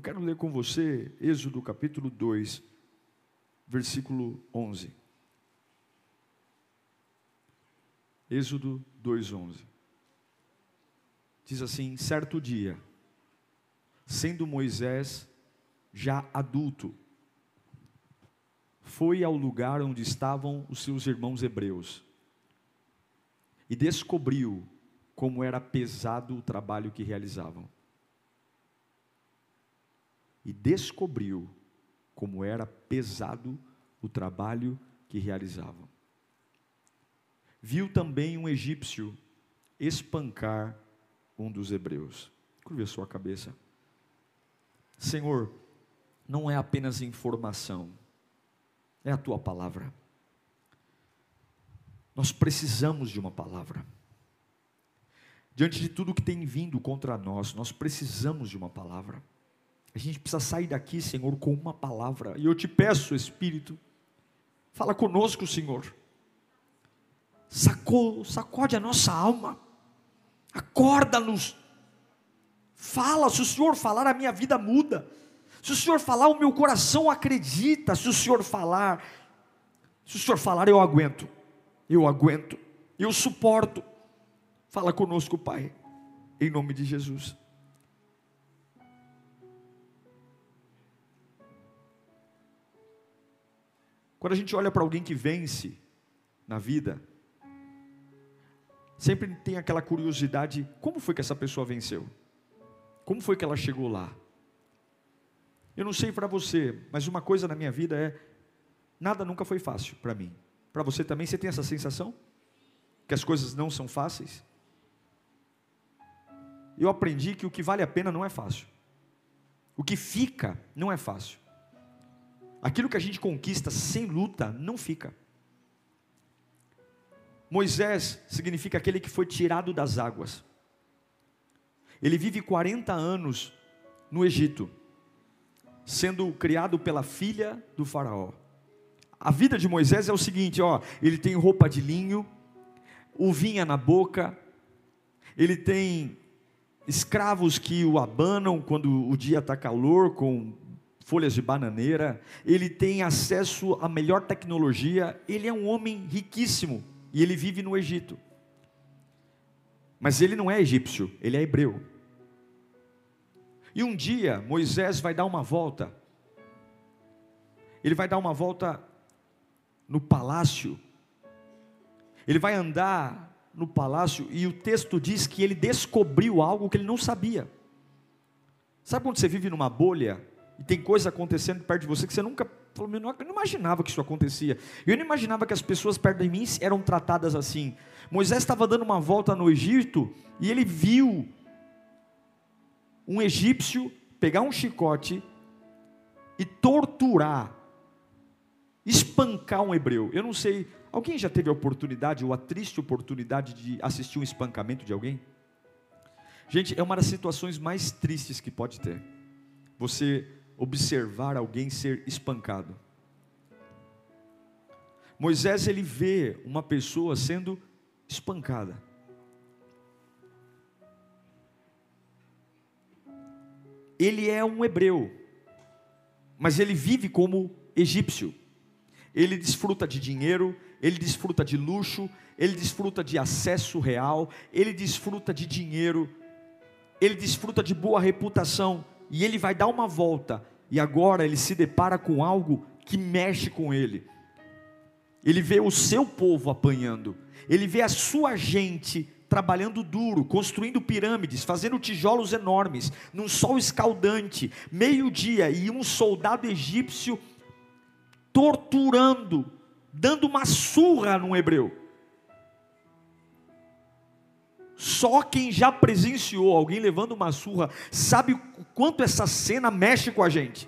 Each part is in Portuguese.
Eu quero ler com você Êxodo capítulo 2, versículo 11. Êxodo 2:11. Diz assim: Certo dia, sendo Moisés já adulto, foi ao lugar onde estavam os seus irmãos hebreus e descobriu como era pesado o trabalho que realizavam. E descobriu como era pesado o trabalho que realizavam. Viu também um egípcio espancar um dos hebreus. Curva sua cabeça. Senhor, não é apenas informação, é a tua palavra. Nós precisamos de uma palavra. Diante de tudo que tem vindo contra nós, nós precisamos de uma palavra. A gente precisa sair daqui, Senhor, com uma palavra. E eu te peço, Espírito, fala conosco, Senhor. Sacou, sacode a nossa alma. Acorda-nos Fala, se o Senhor falar, a minha vida muda. Se o Senhor falar, o meu coração acredita. Se o Senhor falar, se o Senhor falar, eu aguento. Eu aguento. Eu suporto. Fala conosco, Pai, em nome de Jesus. Quando a gente olha para alguém que vence na vida, sempre tem aquela curiosidade: como foi que essa pessoa venceu? Como foi que ela chegou lá? Eu não sei para você, mas uma coisa na minha vida é: nada nunca foi fácil para mim. Para você também, você tem essa sensação? Que as coisas não são fáceis? Eu aprendi que o que vale a pena não é fácil. O que fica não é fácil. Aquilo que a gente conquista sem luta não fica. Moisés significa aquele que foi tirado das águas. Ele vive 40 anos no Egito, sendo criado pela filha do Faraó. A vida de Moisés é o seguinte: ó, ele tem roupa de linho, uvinha na boca, ele tem escravos que o abanam quando o dia está calor, com folhas de bananeira, ele tem acesso à melhor tecnologia, ele é um homem riquíssimo e ele vive no Egito. Mas ele não é egípcio, ele é hebreu. E um dia Moisés vai dar uma volta. Ele vai dar uma volta no palácio. Ele vai andar no palácio e o texto diz que ele descobriu algo que ele não sabia. Sabe quando você vive numa bolha e tem coisa acontecendo perto de você que você nunca eu não imaginava que isso acontecia. Eu não imaginava que as pessoas perto de mim eram tratadas assim. Moisés estava dando uma volta no Egito e ele viu um egípcio pegar um chicote e torturar, espancar um hebreu. Eu não sei, alguém já teve a oportunidade ou a triste oportunidade de assistir um espancamento de alguém? Gente, é uma das situações mais tristes que pode ter. Você observar alguém ser espancado. Moisés ele vê uma pessoa sendo espancada. Ele é um hebreu, mas ele vive como egípcio. Ele desfruta de dinheiro, ele desfruta de luxo, ele desfruta de acesso real, ele desfruta de dinheiro, ele desfruta de boa reputação, e ele vai dar uma volta, e agora ele se depara com algo que mexe com ele. Ele vê o seu povo apanhando, ele vê a sua gente trabalhando duro, construindo pirâmides, fazendo tijolos enormes, num sol escaldante, meio-dia, e um soldado egípcio torturando, dando uma surra num hebreu. Só quem já presenciou alguém levando uma surra sabe o quanto essa cena mexe com a gente.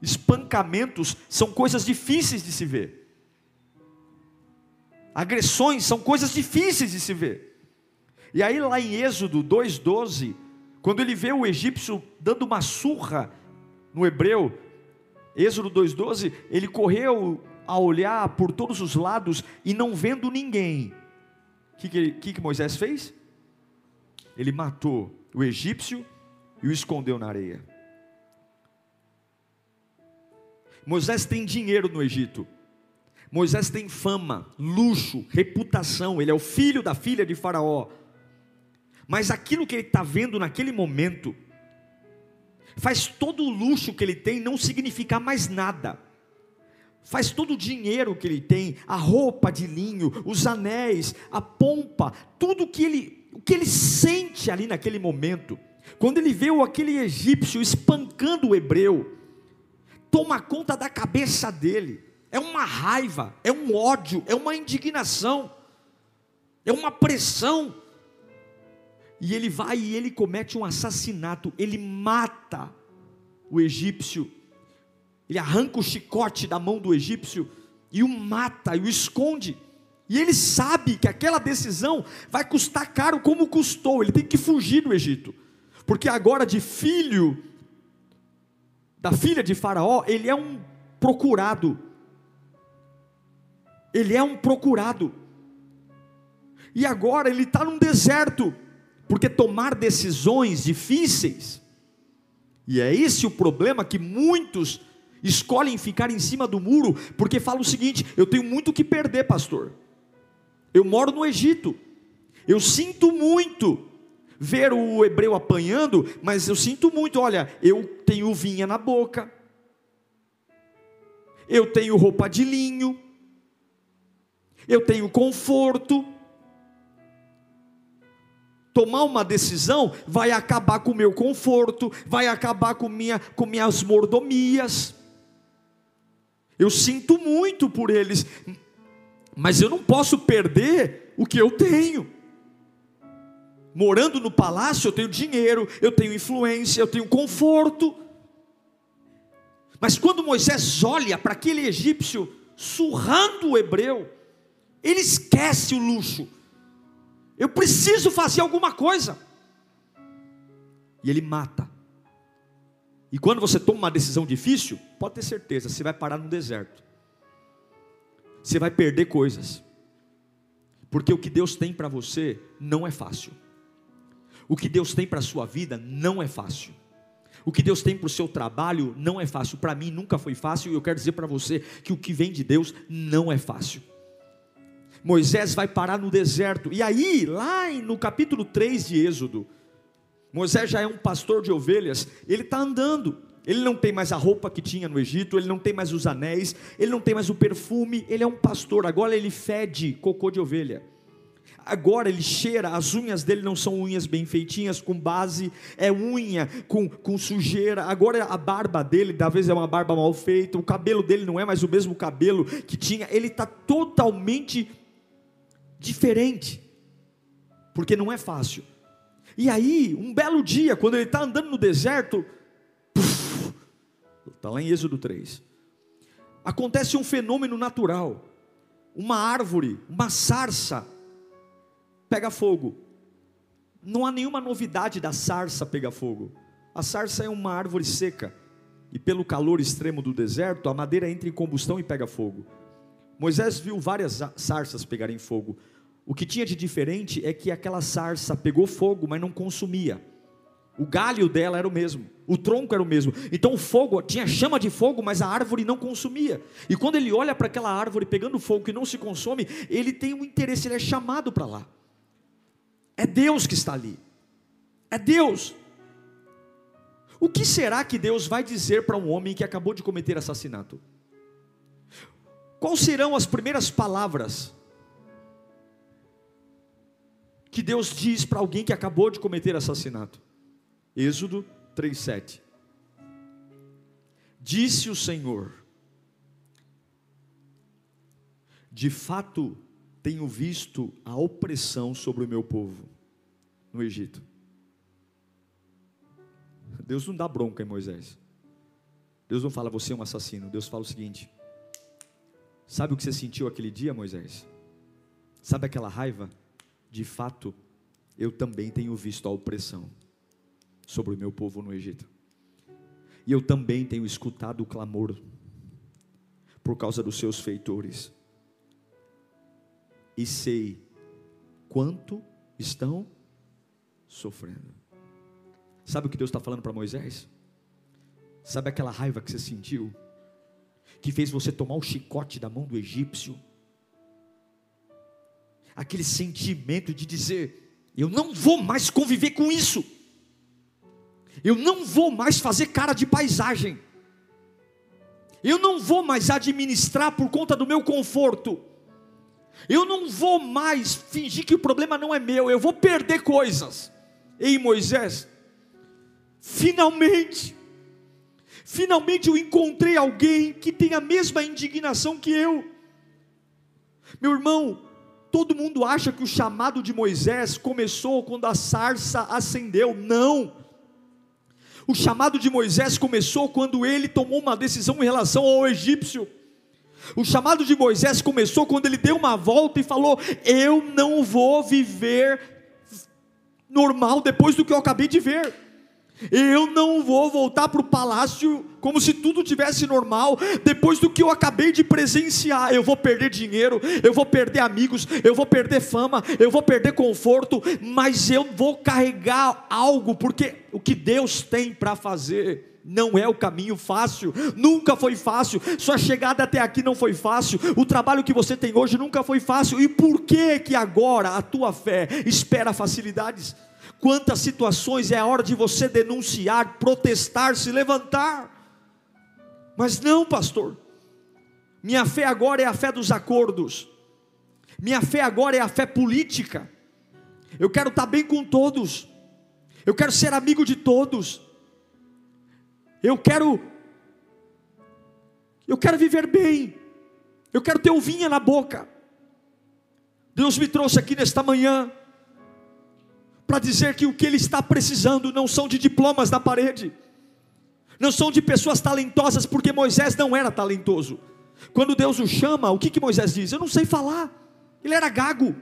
Espancamentos são coisas difíceis de se ver. Agressões são coisas difíceis de se ver. E aí, lá em Êxodo 2,12, quando ele vê o egípcio dando uma surra no hebreu, Êxodo 2,12, ele correu a olhar por todos os lados e não vendo ninguém. O que, que, que Moisés fez? Ele matou o egípcio e o escondeu na areia. Moisés tem dinheiro no Egito. Moisés tem fama, luxo, reputação. Ele é o filho da filha de Faraó. Mas aquilo que ele está vendo naquele momento faz todo o luxo que ele tem não significar mais nada. Faz todo o dinheiro que ele tem, a roupa de linho, os anéis, a pompa, tudo que ele o que ele sente ali naquele momento, quando ele vê aquele egípcio espancando o hebreu, toma conta da cabeça dele, é uma raiva, é um ódio, é uma indignação, é uma pressão, e ele vai e ele comete um assassinato, ele mata o egípcio, ele arranca o chicote da mão do egípcio e o mata e o esconde. E ele sabe que aquela decisão vai custar caro como custou, ele tem que fugir do Egito. Porque agora de filho da filha de Faraó, ele é um procurado. Ele é um procurado. E agora ele está num deserto, porque tomar decisões difíceis, e é esse o problema que muitos escolhem ficar em cima do muro, porque falam o seguinte: eu tenho muito que perder, pastor. Eu moro no Egito. Eu sinto muito ver o hebreu apanhando, mas eu sinto muito, olha, eu tenho vinha na boca. Eu tenho roupa de linho. Eu tenho conforto. Tomar uma decisão vai acabar com o meu conforto, vai acabar com, minha, com minhas mordomias. Eu sinto muito por eles, mas eu não posso perder o que eu tenho. Morando no palácio, eu tenho dinheiro, eu tenho influência, eu tenho conforto. Mas quando Moisés olha para aquele egípcio surrando o hebreu, ele esquece o luxo. Eu preciso fazer alguma coisa. E ele mata. E quando você toma uma decisão difícil, pode ter certeza, você vai parar no deserto você vai perder coisas. Porque o que Deus tem para você não é fácil. O que Deus tem para a sua vida não é fácil. O que Deus tem para o seu trabalho não é fácil. Para mim nunca foi fácil e eu quero dizer para você que o que vem de Deus não é fácil. Moisés vai parar no deserto. E aí, lá no capítulo 3 de Êxodo, Moisés já é um pastor de ovelhas, ele está andando. Ele não tem mais a roupa que tinha no Egito, ele não tem mais os anéis, ele não tem mais o perfume, ele é um pastor, agora ele fede cocô de ovelha. Agora ele cheira, as unhas dele não são unhas bem feitinhas, com base, é unha com, com sujeira. Agora a barba dele, talvez é uma barba mal feita, o cabelo dele não é mais o mesmo cabelo que tinha, ele está totalmente diferente, porque não é fácil. E aí, um belo dia, quando ele está andando no deserto, Está lá em Êxodo 3. Acontece um fenômeno natural. Uma árvore, uma sarça, pega fogo. Não há nenhuma novidade da sarça pegar fogo. A sarça é uma árvore seca. E pelo calor extremo do deserto, a madeira entra em combustão e pega fogo. Moisés viu várias sarças pegarem fogo. O que tinha de diferente é que aquela sarça pegou fogo, mas não consumia. O galho dela era o mesmo, o tronco era o mesmo. Então o fogo tinha chama de fogo, mas a árvore não consumia. E quando ele olha para aquela árvore pegando fogo que não se consome, ele tem um interesse, ele é chamado para lá. É Deus que está ali. É Deus. O que será que Deus vai dizer para um homem que acabou de cometer assassinato? Quais serão as primeiras palavras que Deus diz para alguém que acabou de cometer assassinato? Êxodo 3:7. Disse o Senhor: De fato, tenho visto a opressão sobre o meu povo. no Egito. Deus não dá bronca em Moisés. Deus não fala, você é um assassino. Deus fala o seguinte: Sabe o que você sentiu aquele dia, Moisés? Sabe aquela raiva? De fato, eu também tenho visto a opressão sobre o meu povo no Egito. E eu também tenho escutado o clamor por causa dos seus feitores. E sei quanto estão sofrendo. Sabe o que Deus está falando para Moisés? Sabe aquela raiva que você sentiu? Que fez você tomar o chicote da mão do egípcio? Aquele sentimento de dizer: Eu não vou mais conviver com isso. Eu não vou mais fazer cara de paisagem. Eu não vou mais administrar por conta do meu conforto. Eu não vou mais fingir que o problema não é meu. Eu vou perder coisas. Ei, Moisés, finalmente Finalmente eu encontrei alguém que tem a mesma indignação que eu. Meu irmão, todo mundo acha que o chamado de Moisés começou quando a sarça acendeu. Não. O chamado de Moisés começou quando ele tomou uma decisão em relação ao egípcio. O chamado de Moisés começou quando ele deu uma volta e falou: Eu não vou viver normal depois do que eu acabei de ver. Eu não vou voltar para o palácio como se tudo tivesse normal, depois do que eu acabei de presenciar. Eu vou perder dinheiro, eu vou perder amigos, eu vou perder fama, eu vou perder conforto, mas eu vou carregar algo, porque o que Deus tem para fazer não é o caminho fácil, nunca foi fácil, sua chegada até aqui não foi fácil, o trabalho que você tem hoje nunca foi fácil, e por que que agora a tua fé espera facilidades? Quantas situações é a hora de você denunciar, protestar, se levantar. Mas não, pastor. Minha fé agora é a fé dos acordos. Minha fé agora é a fé política. Eu quero estar bem com todos. Eu quero ser amigo de todos. Eu quero eu quero viver bem. Eu quero ter uvinha na boca. Deus me trouxe aqui nesta manhã para dizer que o que ele está precisando não são de diplomas na parede, não são de pessoas talentosas, porque Moisés não era talentoso. Quando Deus o chama, o que, que Moisés diz? Eu não sei falar, ele era gago.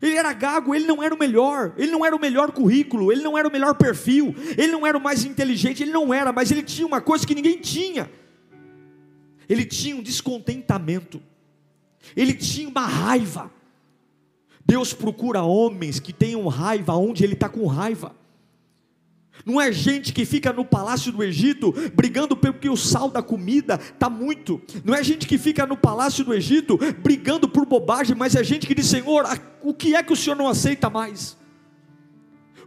Ele era gago, ele não era o melhor, ele não era o melhor currículo, ele não era o melhor perfil, ele não era o mais inteligente, ele não era, mas ele tinha uma coisa que ninguém tinha. Ele tinha um descontentamento, ele tinha uma raiva, Deus procura homens que tenham raiva onde Ele está com raiva. Não é gente que fica no palácio do Egito brigando porque o sal da comida está muito. Não é gente que fica no palácio do Egito brigando por bobagem, mas é gente que diz: Senhor, o que é que o Senhor não aceita mais?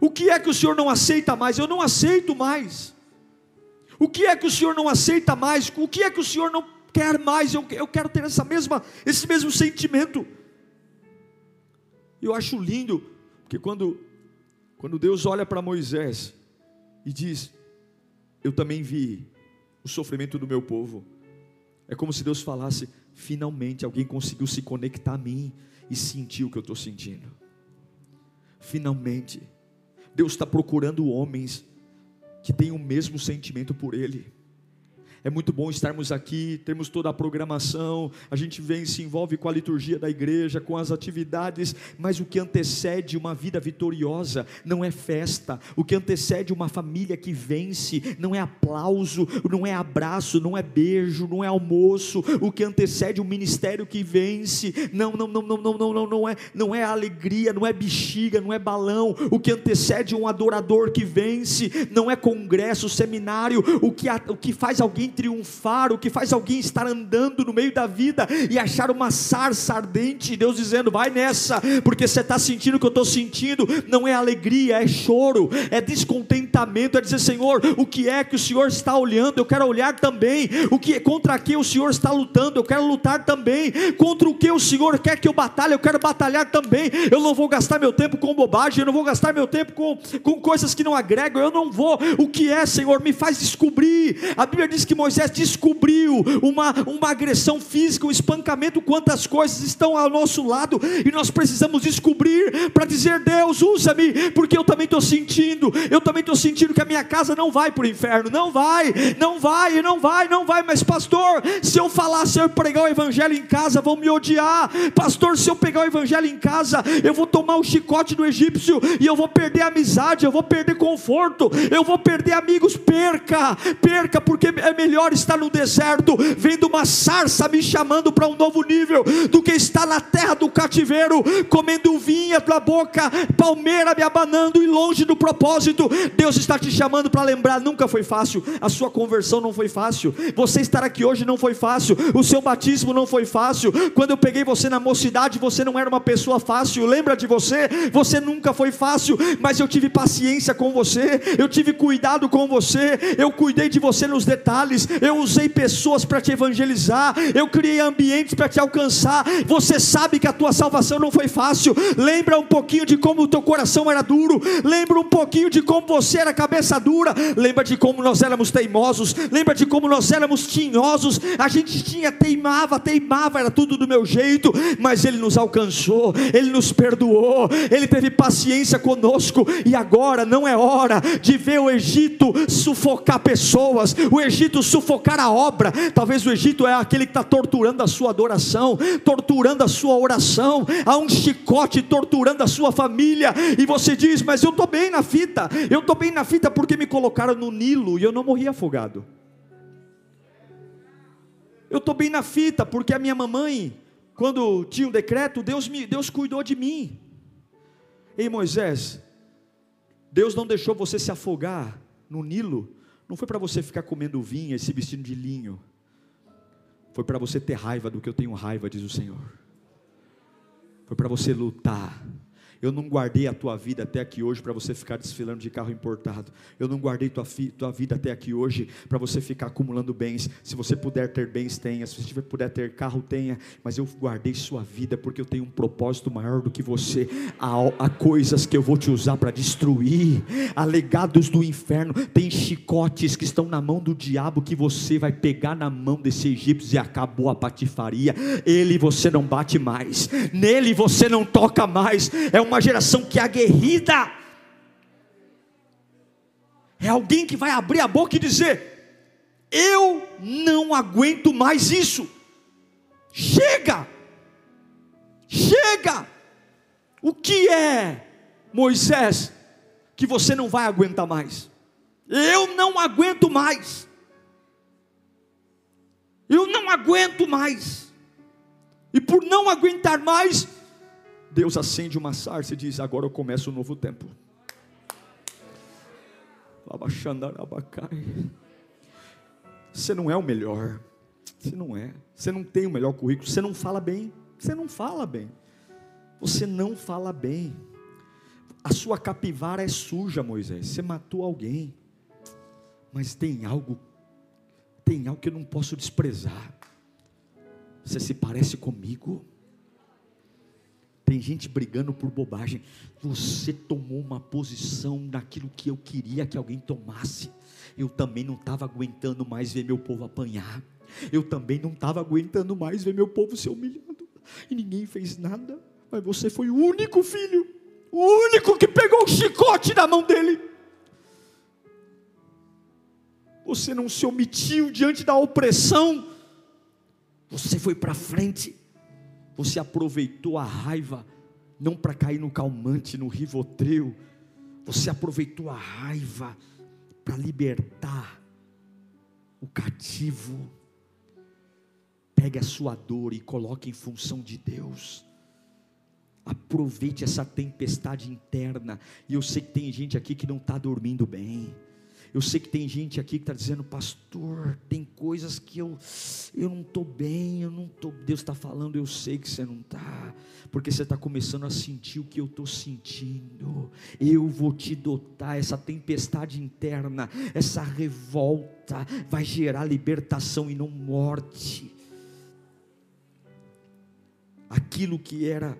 O que é que o Senhor não aceita mais? Eu não aceito mais. O que é que o Senhor não aceita mais? O que é que o Senhor não quer mais? Eu, eu quero ter essa mesma, esse mesmo sentimento. Eu acho lindo, porque quando, quando Deus olha para Moisés e diz: Eu também vi o sofrimento do meu povo. É como se Deus falasse: finalmente alguém conseguiu se conectar a mim e sentir o que eu estou sentindo. Finalmente, Deus está procurando homens que têm o mesmo sentimento por Ele. É muito bom estarmos aqui, temos toda a programação, a gente vem se envolve com a liturgia da igreja, com as atividades, mas o que antecede uma vida vitoriosa não é festa, o que antecede uma família que vence não é aplauso, não é abraço, não é beijo, não é almoço, o que antecede um ministério que vence, não, não, não, não, não, não, não, não é, não é alegria, não é bexiga, não é balão, o que antecede um adorador que vence, não é congresso, seminário, o que, o que faz alguém triunfar, o que faz alguém estar andando no meio da vida e achar uma sarça ardente, Deus dizendo: vai nessa, porque você está sentindo o que eu estou sentindo, não é alegria, é choro, é descontentamento, é dizer: Senhor, o que é que o Senhor está olhando? Eu quero olhar também, o que contra que o Senhor está lutando, eu quero lutar também, contra o que o Senhor quer que eu batalhe, eu quero batalhar também. Eu não vou gastar meu tempo com bobagem, eu não vou gastar meu tempo com, com coisas que não agregam, eu não vou. O que é, Senhor, me faz descobrir. A Bíblia diz que Moisés descobriu uma, uma agressão física, um espancamento, quantas coisas estão ao nosso lado, e nós precisamos descobrir para dizer: Deus, usa-me, porque eu também estou sentindo, eu também estou sentindo que a minha casa não vai para o inferno, não vai, não vai, não vai, não vai, mas pastor, se eu falar, se eu pregar o evangelho em casa, vão me odiar, pastor, se eu pegar o evangelho em casa, eu vou tomar o chicote do egípcio e eu vou perder amizade, eu vou perder conforto, eu vou perder amigos, perca, perca, porque é melhor estar no deserto, vendo uma sarça me chamando para um novo nível, do que estar na terra do cativeiro, comendo vinha da boca, palmeira me abanando e longe do propósito. Deus está te chamando para lembrar: nunca foi fácil, a sua conversão não foi fácil, você estar aqui hoje não foi fácil, o seu batismo não foi fácil. Quando eu peguei você na mocidade, você não era uma pessoa fácil, lembra de você? Você nunca foi fácil, mas eu tive paciência com você, eu tive cuidado com você, eu cuidei de você nos detalhes, eu usei pessoas para te evangelizar, eu criei ambientes para te alcançar. Você sabe que a tua salvação não foi fácil. Lembra um pouquinho de como o teu coração era duro, lembra um pouquinho de como você era cabeça dura, lembra de como nós éramos teimosos, lembra de como nós éramos tinhosos. A gente tinha teimava, teimava, era tudo do meu jeito, mas ele nos alcançou, ele nos perdoou, ele teve paciência conosco e agora não é hora de ver o Egito sufocar pessoas, o Egito sufocar a obra. Talvez o Egito é aquele que está torturando a sua adoração, torturando a sua oração, há um chicote torturando a sua família, e você diz: Mas eu estou bem na fita, eu estou bem na fita porque me colocaram no Nilo e eu não morri afogado. Eu estou bem na fita porque a minha mamãe, quando tinha um decreto, Deus, me, Deus cuidou de mim. Ei Moisés, Deus não deixou você se afogar no Nilo, não foi para você ficar comendo vinho e se vestindo de linho, foi para você ter raiva do que eu tenho raiva, diz o Senhor, foi para você lutar eu não guardei a tua vida até aqui hoje para você ficar desfilando de carro importado. Eu não guardei tua, tua vida até aqui hoje para você ficar acumulando bens. Se você puder ter bens, tenha. Se você puder ter carro, tenha. Mas eu guardei sua vida porque eu tenho um propósito maior do que você. Há, há coisas que eu vou te usar para destruir. Há legados do inferno. Tem chicotes que estão na mão do diabo que você vai pegar na mão desse egípcio e acabou a patifaria. Ele você não bate mais. Nele você não toca mais. É uma geração que é aguerrida. É alguém que vai abrir a boca e dizer: Eu não aguento mais isso. Chega! Chega! O que é, Moisés, que você não vai aguentar mais? Eu não aguento mais. Eu não aguento mais. E por não aguentar mais, Deus acende uma sarça e diz: Agora eu começo um novo tempo. Você não é o melhor. Você não é. Você não tem o melhor currículo. Você não fala bem. Você não fala bem. Você não fala bem. A sua capivara é suja, Moisés. Você matou alguém. Mas tem algo, tem algo que eu não posso desprezar. Você se parece comigo. Tem gente brigando por bobagem. Você tomou uma posição naquilo que eu queria que alguém tomasse. Eu também não estava aguentando mais ver meu povo apanhar. Eu também não estava aguentando mais ver meu povo ser humilhado. E ninguém fez nada. Mas você foi o único filho. O único que pegou o chicote na mão dele. Você não se omitiu diante da opressão. Você foi para frente você aproveitou a raiva não para cair no calmante, no rivotril. Você aproveitou a raiva para libertar o cativo. Pegue a sua dor e coloque em função de Deus. Aproveite essa tempestade interna. E eu sei que tem gente aqui que não está dormindo bem. Eu sei que tem gente aqui que está dizendo, pastor, tem coisas que eu, eu não estou bem, eu não estou. Deus está falando, eu sei que você não está, porque você está começando a sentir o que eu estou sentindo. Eu vou te dotar, essa tempestade interna, essa revolta, vai gerar libertação e não morte. Aquilo que era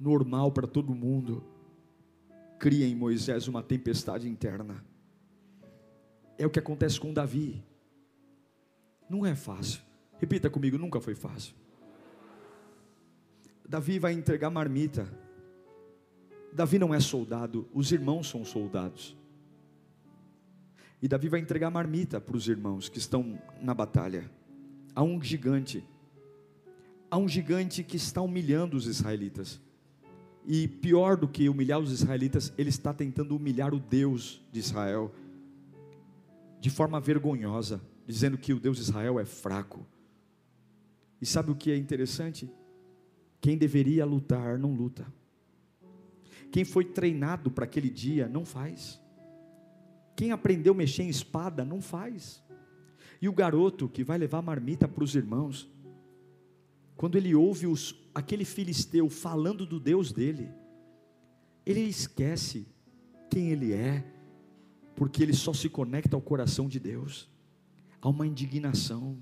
normal para todo mundo, cria em Moisés uma tempestade interna. É o que acontece com Davi. Não é fácil. Repita comigo: nunca foi fácil. Davi vai entregar marmita. Davi não é soldado, os irmãos são soldados. E Davi vai entregar marmita para os irmãos que estão na batalha. Há um gigante, há um gigante que está humilhando os israelitas. E pior do que humilhar os israelitas, ele está tentando humilhar o Deus de Israel de forma vergonhosa, dizendo que o Deus de Israel é fraco. E sabe o que é interessante? Quem deveria lutar não luta. Quem foi treinado para aquele dia não faz. Quem aprendeu a mexer em espada não faz. E o garoto que vai levar marmita para os irmãos, quando ele ouve os, aquele filisteu falando do Deus dele, ele esquece quem ele é, porque ele só se conecta ao coração de Deus. Há uma indignação,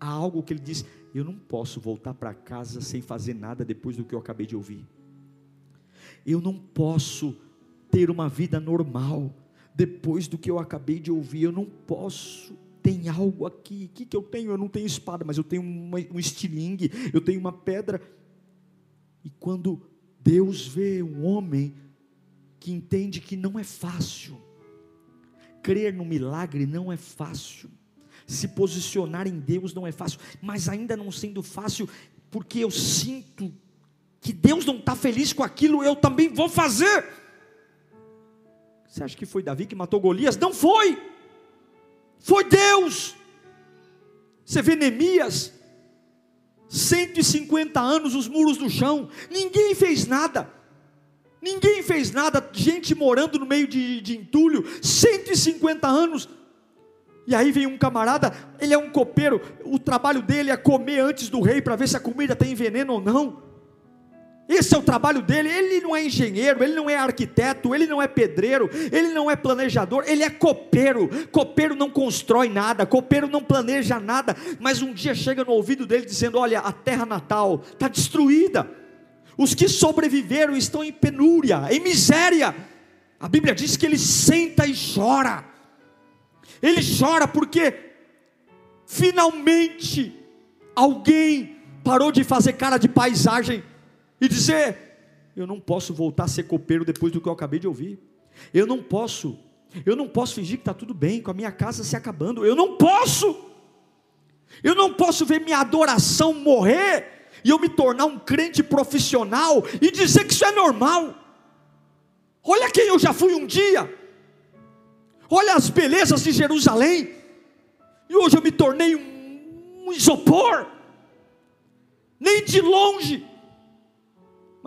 há algo que ele diz: Eu não posso voltar para casa sem fazer nada depois do que eu acabei de ouvir. Eu não posso ter uma vida normal depois do que eu acabei de ouvir. Eu não posso. Tem algo aqui. O que, que eu tenho? Eu não tenho espada, mas eu tenho uma, um estilingue, eu tenho uma pedra. E quando Deus vê um homem que entende que não é fácil, crer no milagre não é fácil, se posicionar em Deus não é fácil, mas ainda não sendo fácil, porque eu sinto que Deus não está feliz com aquilo, eu também vou fazer. Você acha que foi Davi que matou Golias? Não foi, foi Deus. Você vê Neemias, 150 anos os muros do chão, ninguém fez nada. Ninguém fez nada, gente morando no meio de, de entulho, 150 anos. E aí vem um camarada, ele é um copeiro, o trabalho dele é comer antes do rei para ver se a comida tem veneno ou não. Esse é o trabalho dele. Ele não é engenheiro, ele não é arquiteto, ele não é pedreiro, ele não é planejador, ele é copeiro. Copeiro não constrói nada, copeiro não planeja nada, mas um dia chega no ouvido dele dizendo: Olha, a terra natal está destruída. Os que sobreviveram estão em penúria, em miséria. A Bíblia diz que ele senta e chora. Ele chora porque finalmente alguém parou de fazer cara de paisagem e dizer: eu não posso voltar a ser copeiro depois do que eu acabei de ouvir. Eu não posso, eu não posso fingir que está tudo bem com a minha casa se acabando. Eu não posso. Eu não posso ver minha adoração morrer e eu me tornar um crente profissional e dizer que isso é normal. Olha quem eu já fui um dia. Olha as belezas de Jerusalém. E hoje eu me tornei um, um isopor. Nem de longe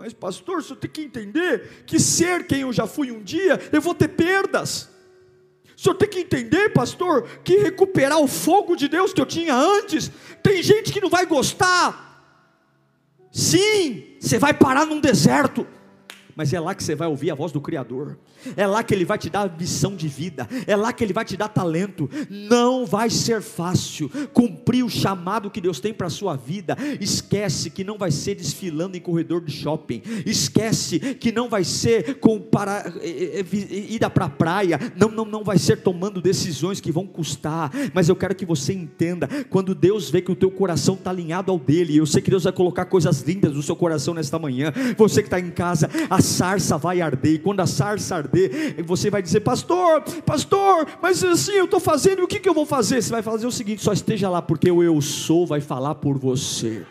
mas, pastor, você tem que entender que ser quem eu já fui um dia, eu vou ter perdas. O senhor tem que entender, pastor, que recuperar o fogo de Deus que eu tinha antes, tem gente que não vai gostar. Sim, você vai parar num deserto mas é lá que você vai ouvir a voz do Criador, é lá que Ele vai te dar missão de vida, é lá que Ele vai te dar talento. Não vai ser fácil cumprir o chamado que Deus tem para a sua vida. Esquece que não vai ser desfilando em corredor de shopping, esquece que não vai ser com para eh, eh, ida para a praia, não, não, não vai ser tomando decisões que vão custar, mas eu quero que você entenda, quando Deus vê que o teu coração está alinhado ao dele, eu sei que Deus vai colocar coisas lindas no seu coração nesta manhã, você que está em casa, a sarça vai arder, e quando a sarça arder, você vai dizer, pastor, pastor, mas assim eu estou fazendo, o que, que eu vou fazer? Você vai fazer o seguinte: só esteja lá, porque o eu sou vai falar por você.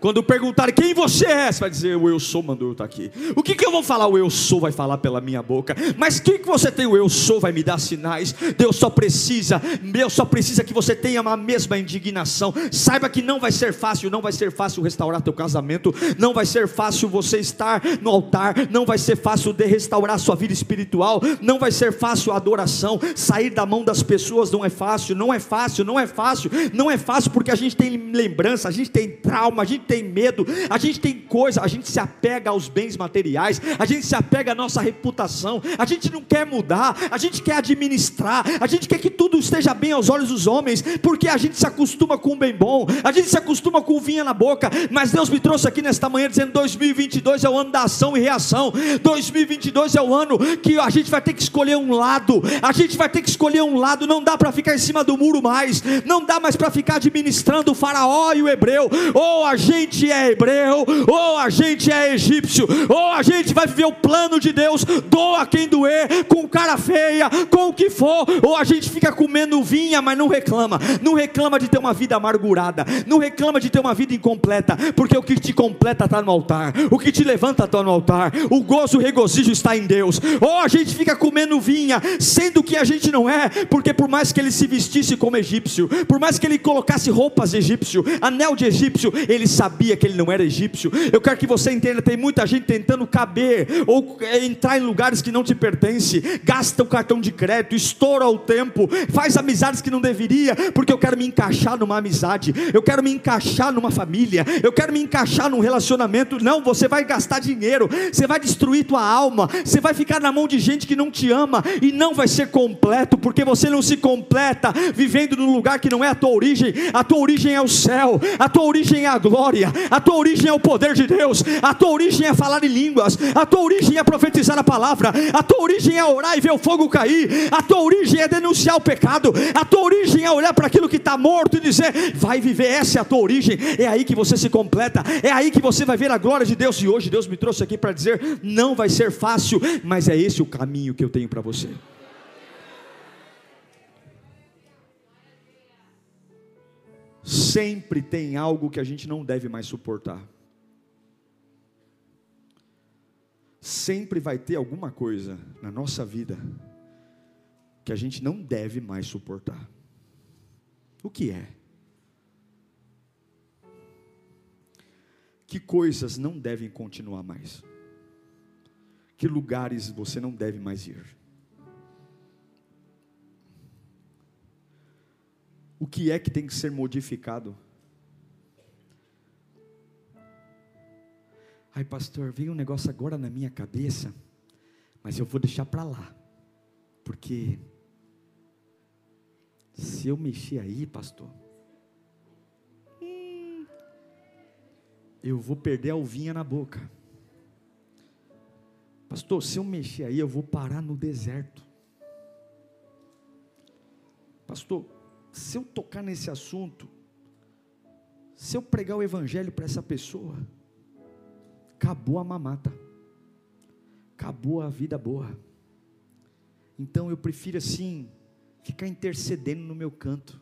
Quando perguntarem quem você é, você vai dizer: O eu sou mandou eu estar aqui. O que, que eu vou falar? O eu sou vai falar pela minha boca. Mas o que, que você tem? O eu sou vai me dar sinais. Deus só precisa, Deus só precisa que você tenha uma mesma indignação. Saiba que não vai ser fácil, não vai ser fácil restaurar teu casamento, não vai ser fácil você estar no altar, não vai ser fácil de restaurar sua vida espiritual, não vai ser fácil a adoração. Sair da mão das pessoas não é fácil, não é fácil, não é fácil, não é fácil porque a gente tem lembrança, a gente tem trauma, a gente tem medo, a gente tem coisa, a gente se apega aos bens materiais, a gente se apega à nossa reputação, a gente não quer mudar, a gente quer administrar, a gente quer que tudo esteja bem aos olhos dos homens, porque a gente se acostuma com o bem bom, a gente se acostuma com o vinho na boca, mas Deus me trouxe aqui nesta manhã dizendo: 2022 é o ano da ação e reação, 2022 é o ano que a gente vai ter que escolher um lado, a gente vai ter que escolher um lado, não dá para ficar em cima do muro mais, não dá mais para ficar administrando o faraó e o hebreu, ou a gente é hebreu, ou a gente é egípcio, ou a gente vai viver o plano de Deus, doa quem doer, com cara feia, com o que for, ou a gente fica comendo vinha, mas não reclama, não reclama de ter uma vida amargurada, não reclama de ter uma vida incompleta, porque o que te completa está no altar, o que te levanta está no altar, o gozo, o regozijo está em Deus, ou a gente fica comendo vinha, sendo que a gente não é, porque por mais que ele se vestisse como egípcio, por mais que ele colocasse roupas de egípcio, anel de egípcio, ele sabia que ele não era egípcio. Eu quero que você entenda: tem muita gente tentando caber ou é, entrar em lugares que não te pertencem, gasta o cartão de crédito, estoura o tempo, faz amizades que não deveria, porque eu quero me encaixar numa amizade, eu quero me encaixar numa família, eu quero me encaixar num relacionamento. Não, você vai gastar dinheiro, você vai destruir tua alma, você vai ficar na mão de gente que não te ama e não vai ser completo, porque você não se completa vivendo num lugar que não é a tua origem. A tua origem é o céu, a tua origem é a glória, a tua origem é o poder de Deus, a tua origem é falar em línguas, a tua origem é profetizar a palavra, a tua origem é orar e ver o fogo cair, a tua origem é denunciar o pecado, a tua origem é olhar para aquilo que está morto e dizer: vai viver, essa é a tua origem. É aí que você se completa, é aí que você vai ver a glória de Deus. E hoje Deus me trouxe aqui para dizer: não vai ser fácil, mas é esse o caminho que eu tenho para você. Sempre tem algo que a gente não deve mais suportar. Sempre vai ter alguma coisa na nossa vida que a gente não deve mais suportar. O que é? Que coisas não devem continuar mais? Que lugares você não deve mais ir? O que é que tem que ser modificado. Ai, pastor, veio um negócio agora na minha cabeça, mas eu vou deixar para lá, porque se eu mexer aí, pastor, eu vou perder a uvinha na boca. Pastor, se eu mexer aí, eu vou parar no deserto. Pastor, se eu tocar nesse assunto, se eu pregar o evangelho para essa pessoa, acabou a mamata, acabou a vida boa. Então eu prefiro assim, ficar intercedendo no meu canto.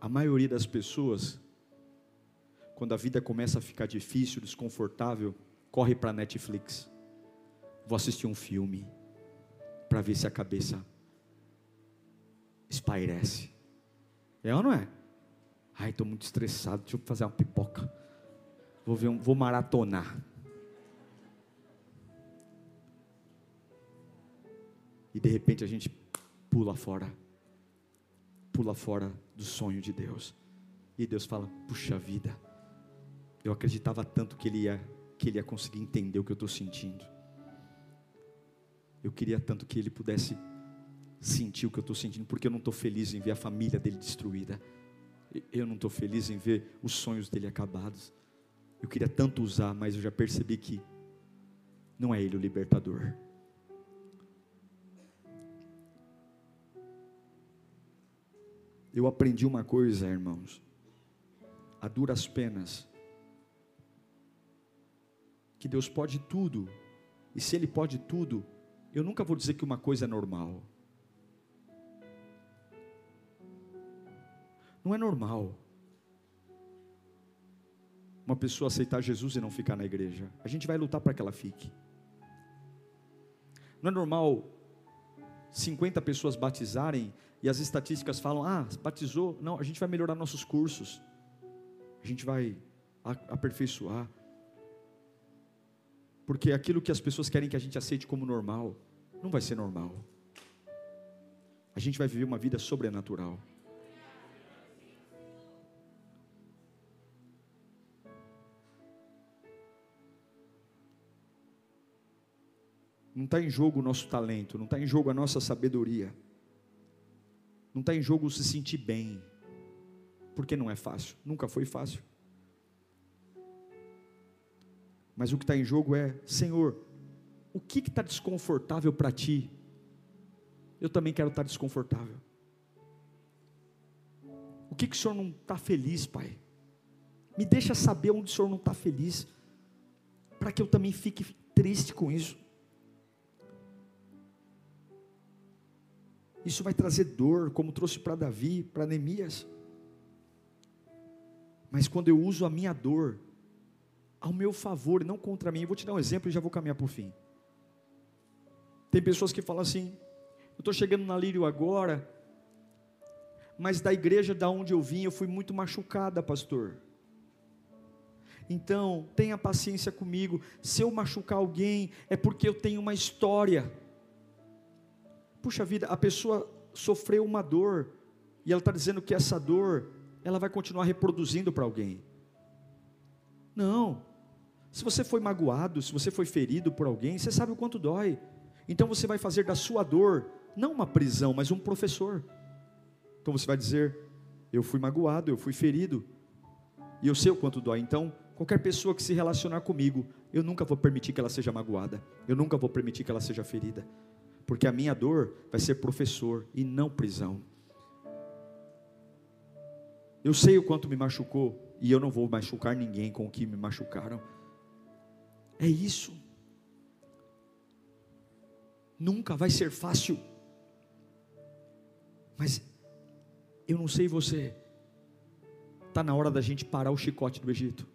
A maioria das pessoas, quando a vida começa a ficar difícil, desconfortável, corre para a Netflix. Vou assistir um filme para ver se a cabeça espairece. É ou não é? Ai, estou muito estressado, deixa eu fazer uma pipoca. Vou, ver um, vou maratonar. E de repente a gente pula fora. Pula fora do sonho de Deus. E Deus fala: Puxa vida, eu acreditava tanto que Ele ia, que ele ia conseguir entender o que eu estou sentindo. Eu queria tanto que ele pudesse sentir o que eu estou sentindo, porque eu não estou feliz em ver a família dele destruída. Eu não estou feliz em ver os sonhos dele acabados. Eu queria tanto usar, mas eu já percebi que não é ele o libertador. Eu aprendi uma coisa, irmãos, a duras penas, que Deus pode tudo, e se Ele pode tudo, eu nunca vou dizer que uma coisa é normal. Não é normal uma pessoa aceitar Jesus e não ficar na igreja. A gente vai lutar para que ela fique. Não é normal 50 pessoas batizarem e as estatísticas falam: ah, batizou. Não, a gente vai melhorar nossos cursos. A gente vai aperfeiçoar. Porque aquilo que as pessoas querem que a gente aceite como normal, não vai ser normal. A gente vai viver uma vida sobrenatural. Não está em jogo o nosso talento, não está em jogo a nossa sabedoria, não está em jogo se sentir bem, porque não é fácil, nunca foi fácil. Mas o que está em jogo é: Senhor, o que está desconfortável para ti? Eu também quero estar tá desconfortável. O que, que o Senhor não está feliz, Pai? Me deixa saber onde o Senhor não está feliz, para que eu também fique triste com isso. Isso vai trazer dor, como trouxe para Davi, para Neemias. Mas quando eu uso a minha dor ao meu favor e não contra mim, eu vou te dar um exemplo e já vou caminhar para o fim. Tem pessoas que falam assim: eu estou chegando na Lírio agora, mas da igreja da onde eu vim, eu fui muito machucada, pastor. Então, tenha paciência comigo. Se eu machucar alguém, é porque eu tenho uma história. Puxa vida, a pessoa sofreu uma dor, e ela está dizendo que essa dor, ela vai continuar reproduzindo para alguém. Não. Se você foi magoado, se você foi ferido por alguém, você sabe o quanto dói. Então você vai fazer da sua dor, não uma prisão, mas um professor. Então você vai dizer: Eu fui magoado, eu fui ferido, e eu sei o quanto dói. Então, qualquer pessoa que se relacionar comigo, eu nunca vou permitir que ela seja magoada, eu nunca vou permitir que ela seja ferida, porque a minha dor vai ser professor e não prisão. Eu sei o quanto me machucou, e eu não vou machucar ninguém com o que me machucaram. É isso. Nunca vai ser fácil. Mas eu não sei você. Está na hora da gente parar o chicote do Egito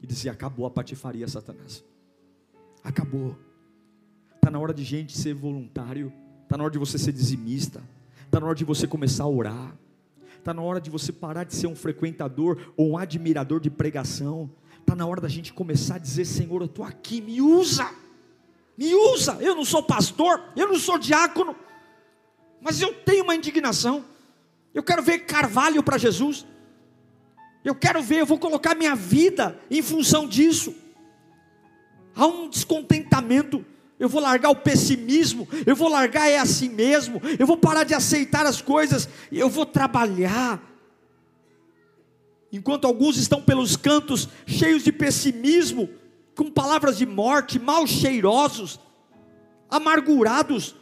e dizer: acabou a patifaria, Satanás. Acabou. Está na hora de gente ser voluntário. Está na hora de você ser dizimista. Está na hora de você começar a orar. Está na hora de você parar de ser um frequentador ou um admirador de pregação. Está na hora da gente começar a dizer: Senhor, eu estou aqui, me usa, Eu não sou pastor, eu não sou diácono, mas eu tenho uma indignação. Eu quero ver carvalho para Jesus. Eu quero ver, eu vou colocar minha vida em função disso. Há um descontentamento. Eu vou largar o pessimismo, eu vou largar é assim mesmo, eu vou parar de aceitar as coisas, eu vou trabalhar, Enquanto alguns estão pelos cantos cheios de pessimismo, com palavras de morte, mal cheirosos, amargurados,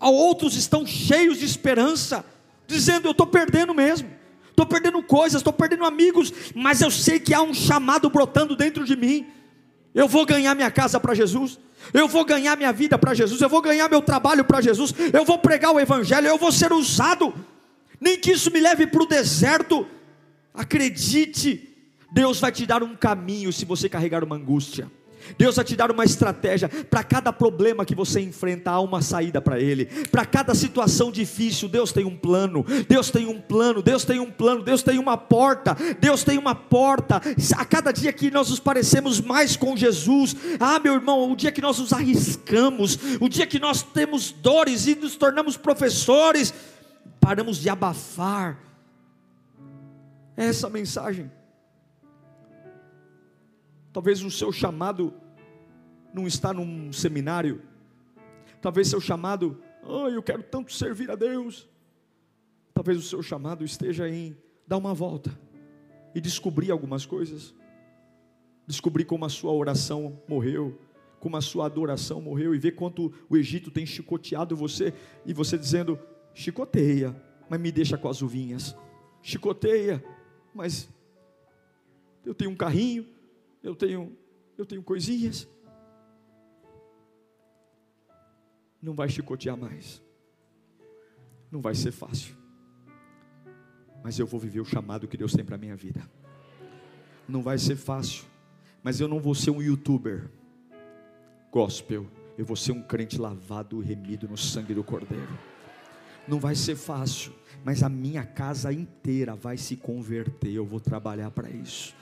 outros estão cheios de esperança, dizendo: Eu estou perdendo mesmo, estou perdendo coisas, estou perdendo amigos, mas eu sei que há um chamado brotando dentro de mim. Eu vou ganhar minha casa para Jesus, eu vou ganhar minha vida para Jesus, eu vou ganhar meu trabalho para Jesus, eu vou pregar o Evangelho, eu vou ser usado, nem que isso me leve para o deserto, Acredite, Deus vai te dar um caminho se você carregar uma angústia. Deus vai te dar uma estratégia para cada problema que você enfrenta, há uma saída para ele. Para cada situação difícil, Deus tem um plano. Deus tem um plano, Deus tem um plano, Deus tem uma porta. Deus tem uma porta. A cada dia que nós nos parecemos mais com Jesus, ah, meu irmão, o dia que nós nos arriscamos, o dia que nós temos dores e nos tornamos professores, paramos de abafar é essa mensagem. Talvez o seu chamado não está num seminário. Talvez seu chamado, oh, eu quero tanto servir a Deus. Talvez o seu chamado esteja em dar uma volta e descobrir algumas coisas. Descobrir como a sua oração morreu, como a sua adoração morreu e ver quanto o Egito tem chicoteado você e você dizendo: chicoteia, mas me deixa com as uvinhas. Chicoteia, mas eu tenho um carrinho, eu tenho, eu tenho coisinhas. Não vai chicotear mais. Não vai ser fácil. Mas eu vou viver o chamado que Deus tem para minha vida. Não vai ser fácil. Mas eu não vou ser um youtuber gospel. Eu vou ser um crente lavado e remido no sangue do Cordeiro. Não vai ser fácil mas a minha casa inteira vai se converter. Eu vou trabalhar para isso.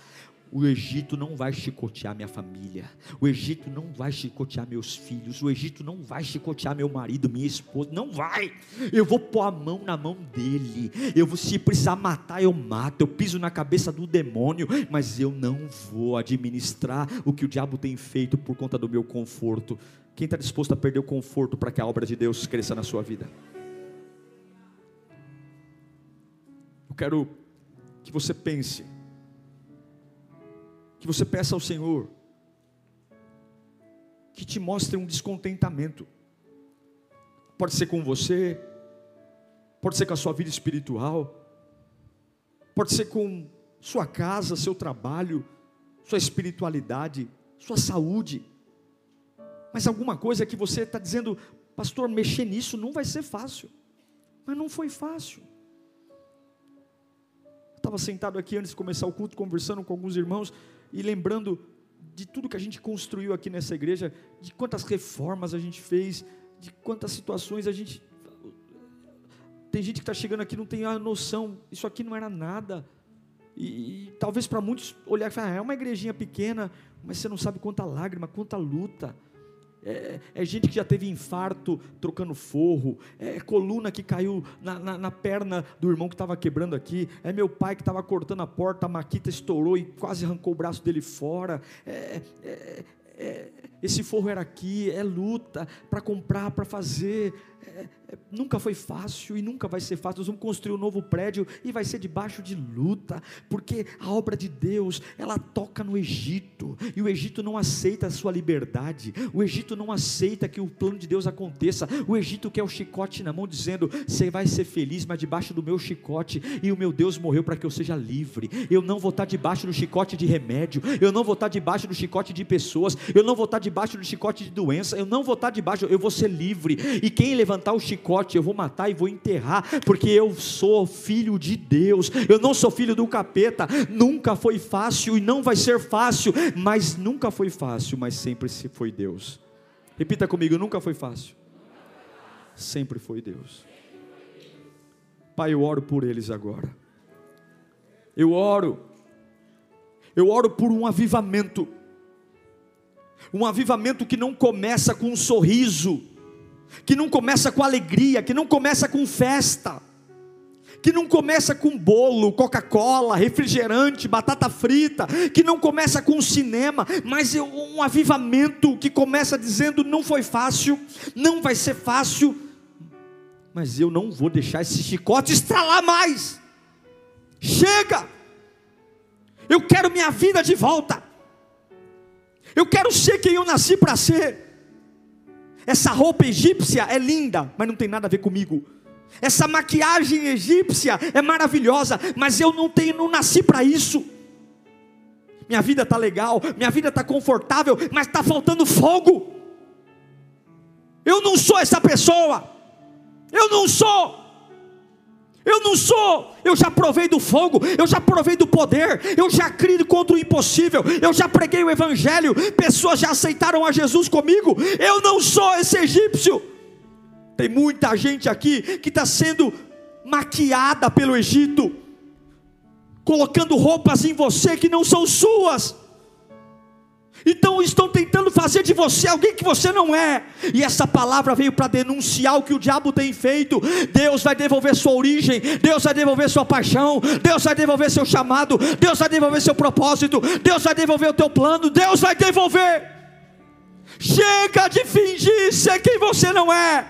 O Egito não vai chicotear minha família, o Egito não vai chicotear meus filhos, o Egito não vai chicotear meu marido, minha esposa, não vai. Eu vou pôr a mão na mão dele, eu vou, se precisar matar, eu mato, eu piso na cabeça do demônio, mas eu não vou administrar o que o diabo tem feito por conta do meu conforto. Quem está disposto a perder o conforto para que a obra de Deus cresça na sua vida? Eu quero que você pense que você peça ao Senhor que te mostre um descontentamento. Pode ser com você, pode ser com a sua vida espiritual, pode ser com sua casa, seu trabalho, sua espiritualidade, sua saúde. Mas alguma coisa que você está dizendo, pastor, mexer nisso não vai ser fácil. Mas não foi fácil. Estava sentado aqui antes de começar o culto, conversando com alguns irmãos, e lembrando de tudo que a gente construiu aqui nessa igreja, de quantas reformas a gente fez, de quantas situações a gente. Tem gente que está chegando aqui não tem a noção, isso aqui não era nada. E, e talvez para muitos olhar e falar, ah, é uma igrejinha pequena, mas você não sabe quanta lágrima, quanta luta. É, é, gente que já teve infarto trocando forro, é coluna que caiu na, na, na perna do irmão que estava quebrando aqui, é meu pai que estava cortando a porta, a maquita estourou e quase arrancou o braço dele fora. É, é, é esse forro era aqui, é luta para comprar, para fazer. É, nunca foi fácil e nunca vai ser fácil. Nós vamos construir um novo prédio e vai ser debaixo de luta, porque a obra de Deus, ela toca no Egito, e o Egito não aceita a sua liberdade, o Egito não aceita que o plano de Deus aconteça. O Egito quer o chicote na mão, dizendo: Você vai ser feliz, mas debaixo do meu chicote, e o meu Deus morreu para que eu seja livre. Eu não vou estar debaixo do chicote de remédio, eu não vou estar debaixo do chicote de pessoas, eu não vou estar debaixo do chicote de doença, eu não vou estar debaixo, eu vou ser livre, e quem levantar o chicote, eu vou matar e vou enterrar, porque eu sou filho de Deus, eu não sou filho do capeta. Nunca foi fácil e não vai ser fácil, mas nunca foi fácil, mas sempre se foi Deus. Repita comigo: nunca foi fácil, sempre foi Deus. Pai, eu oro por eles agora. Eu oro, eu oro por um avivamento, um avivamento que não começa com um sorriso, que não começa com alegria, que não começa com festa, que não começa com bolo, Coca-Cola, refrigerante, batata frita, que não começa com cinema, mas um avivamento que começa dizendo: não foi fácil, não vai ser fácil, mas eu não vou deixar esse chicote estralar mais. Chega! Eu quero minha vida de volta. Eu quero ser quem eu nasci para ser. Essa roupa egípcia é linda, mas não tem nada a ver comigo. Essa maquiagem egípcia é maravilhosa, mas eu não tenho, não nasci para isso. Minha vida está legal, minha vida está confortável, mas está faltando fogo. Eu não sou essa pessoa. Eu não sou. Eu não sou, eu já provei do fogo, eu já provei do poder, eu já criei contra o impossível, eu já preguei o evangelho, pessoas já aceitaram a Jesus comigo. Eu não sou esse egípcio. Tem muita gente aqui que está sendo maquiada pelo Egito, colocando roupas em você que não são suas. Então estão tentando fazer de você alguém que você não é. E essa palavra veio para denunciar o que o diabo tem feito. Deus vai devolver sua origem, Deus vai devolver sua paixão, Deus vai devolver seu chamado, Deus vai devolver seu propósito, Deus vai devolver o teu plano, Deus vai devolver. Chega de fingir ser quem você não é.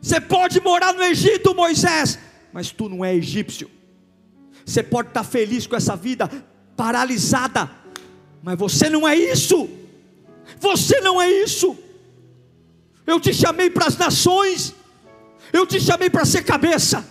Você pode morar no Egito, Moisés, mas tu não é egípcio. Você pode estar feliz com essa vida paralisada, mas você não é isso. Você não é isso. Eu te chamei para as nações. Eu te chamei para ser cabeça.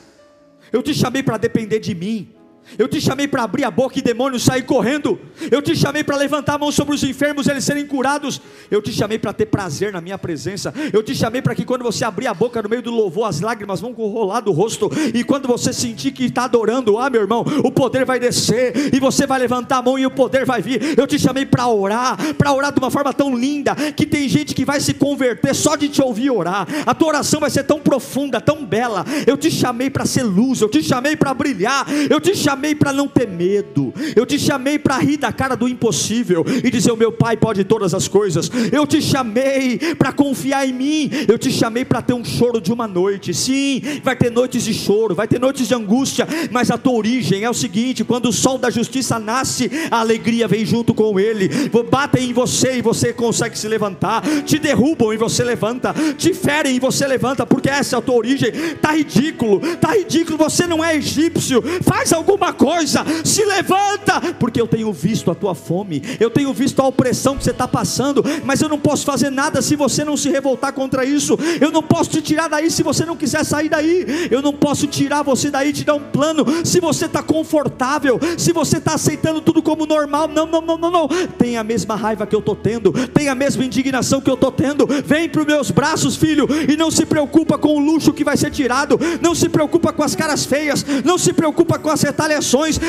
Eu te chamei para depender de mim. Eu te chamei para abrir a boca e demônios sair correndo. Eu te chamei para levantar a mão sobre os enfermos e eles serem curados. Eu te chamei para ter prazer na minha presença. Eu te chamei para que quando você abrir a boca no meio do louvor, as lágrimas vão rolar do rosto. E quando você sentir que está adorando, ah, meu irmão, o poder vai descer. E você vai levantar a mão e o poder vai vir. Eu te chamei para orar, para orar de uma forma tão linda que tem gente que vai se converter só de te ouvir orar. A tua oração vai ser tão profunda, tão bela. Eu te chamei para ser luz. Eu te chamei para brilhar. Eu te chamei chamei para não ter medo, eu te chamei para rir da cara do impossível e dizer: O meu Pai pode todas as coisas. Eu te chamei para confiar em mim, eu te chamei para ter um choro de uma noite. Sim, vai ter noites de choro, vai ter noites de angústia, mas a tua origem é o seguinte: quando o sol da justiça nasce, a alegria vem junto com ele. Batem em você e você consegue se levantar, te derrubam e você levanta, te ferem e você levanta, porque essa é a tua origem. Está ridículo, está ridículo. Você não é egípcio. Faz alguma coisa, se levanta, porque eu tenho visto a tua fome, eu tenho visto a opressão que você está passando, mas eu não posso fazer nada se você não se revoltar contra isso. Eu não posso te tirar daí se você não quiser sair daí. Eu não posso tirar você daí e te dar um plano se você está confortável, se você está aceitando tudo como normal. Não, não, não, não, não. Tem a mesma raiva que eu estou tendo, tem a mesma indignação que eu estou tendo. Vem para os meus braços, filho, e não se preocupa com o luxo que vai ser tirado, não se preocupa com as caras feias, não se preocupa com as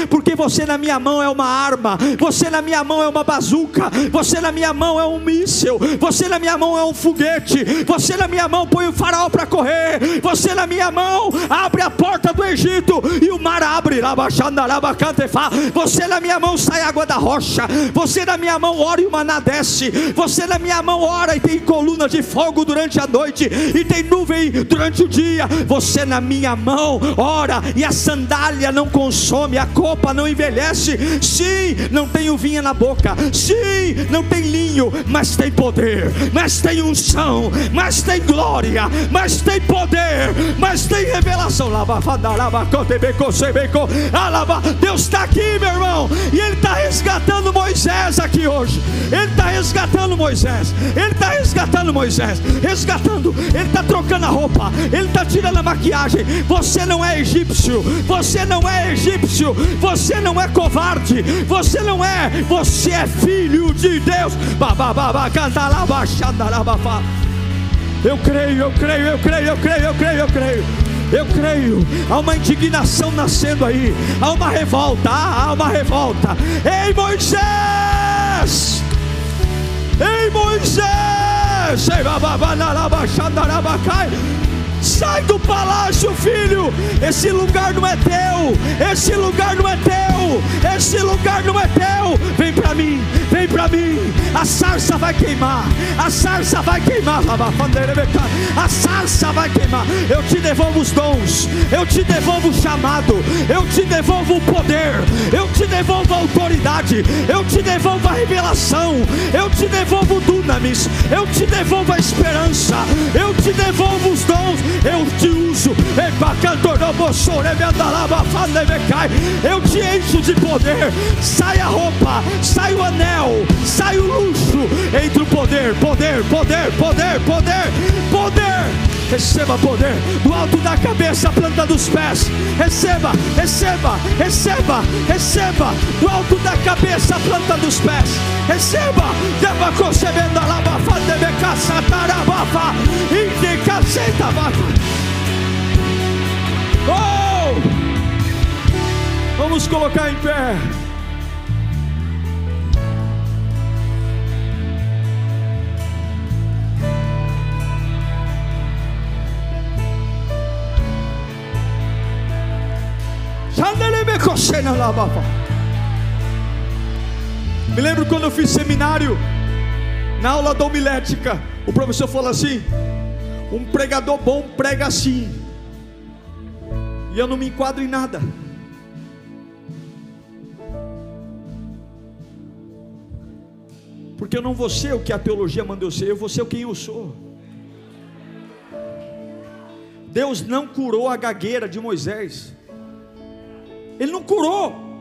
porque você na minha mão é uma arma, você na minha mão é uma bazuca, você na minha mão é um míssil, você na minha mão é um foguete, você na minha mão põe o farol para correr, você na minha mão abre a porta do Egito e o mar abre, você na minha mão sai água da rocha, você na minha mão ora e o maná desce, você na minha mão ora e tem coluna de fogo durante a noite e tem nuvem durante o dia, você na minha mão ora e a sandália não consome, a copa não envelhece, sim, não tem uvinha na boca, sim, não tem linho, mas tem poder, mas tem unção, mas tem glória, mas tem poder, mas tem revelação. Deus está aqui, meu irmão, e Ele está resgatando Moisés aqui hoje. Ele está resgatando Moisés, Ele está resgatando Moisés, resgatando, Ele está trocando a roupa, Ele está tirando a maquiagem. Você não é egípcio, você não é egípcio, você não é covarde, você não é, você é filho de Deus. Eu creio, eu creio, eu creio, eu creio, eu creio, eu creio. Eu creio, há uma indignação nascendo aí, há uma revolta, há uma revolta. Ei Moisés! Ei Moisés! Ei, Sai do palácio, filho. Esse lugar não é teu. Esse lugar não é teu. Esse lugar não é teu. Vem para mim. Vem para mim. A sarça vai queimar. A sarça vai queimar. A sarça vai queimar. Eu te devolvo os dons. Eu te devolvo o chamado. Eu te devolvo o poder. Eu te devolvo a autoridade. Eu te devolvo a revelação. Eu te devolvo o dunamis. Eu te devolvo a esperança. Eu te devolvo os dons eu te uso, eu te encho de poder, sai a roupa, sai o anel, sai o luxo, entre o poder, poder, poder, poder, poder, poder. Receba poder do alto da cabeça, planta dos pés. Receba, receba, receba, receba do alto da cabeça, planta dos pés. Receba, deva concebendo a lava, fadebe caça, tarabafa, indica, senta, Oh! Vamos colocar em pé. Me lembro quando eu fiz seminário, na aula da homilética, o professor falou assim: um pregador bom prega assim, e eu não me enquadro em nada. Porque eu não vou ser o que a teologia mandou ser, eu vou ser quem eu sou. Deus não curou a gagueira de Moisés. Ele não curou.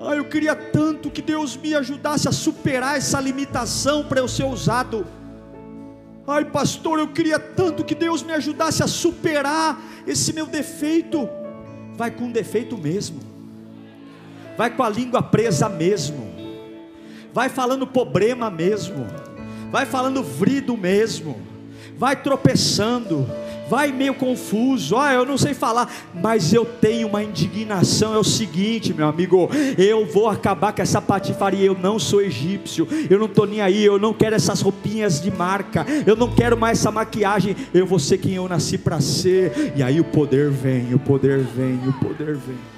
Ah, eu queria tanto que Deus me ajudasse a superar essa limitação para eu ser usado. Ai, pastor, eu queria tanto que Deus me ajudasse a superar esse meu defeito. Vai com defeito mesmo. Vai com a língua presa mesmo. Vai falando problema mesmo. Vai falando vrido mesmo. Vai tropeçando vai meio confuso, ah, eu não sei falar, mas eu tenho uma indignação, é o seguinte, meu amigo, eu vou acabar com essa patifaria, eu não sou egípcio, eu não estou nem aí, eu não quero essas roupinhas de marca, eu não quero mais essa maquiagem, eu vou ser quem eu nasci para ser, e aí o poder vem, o poder vem, o poder vem.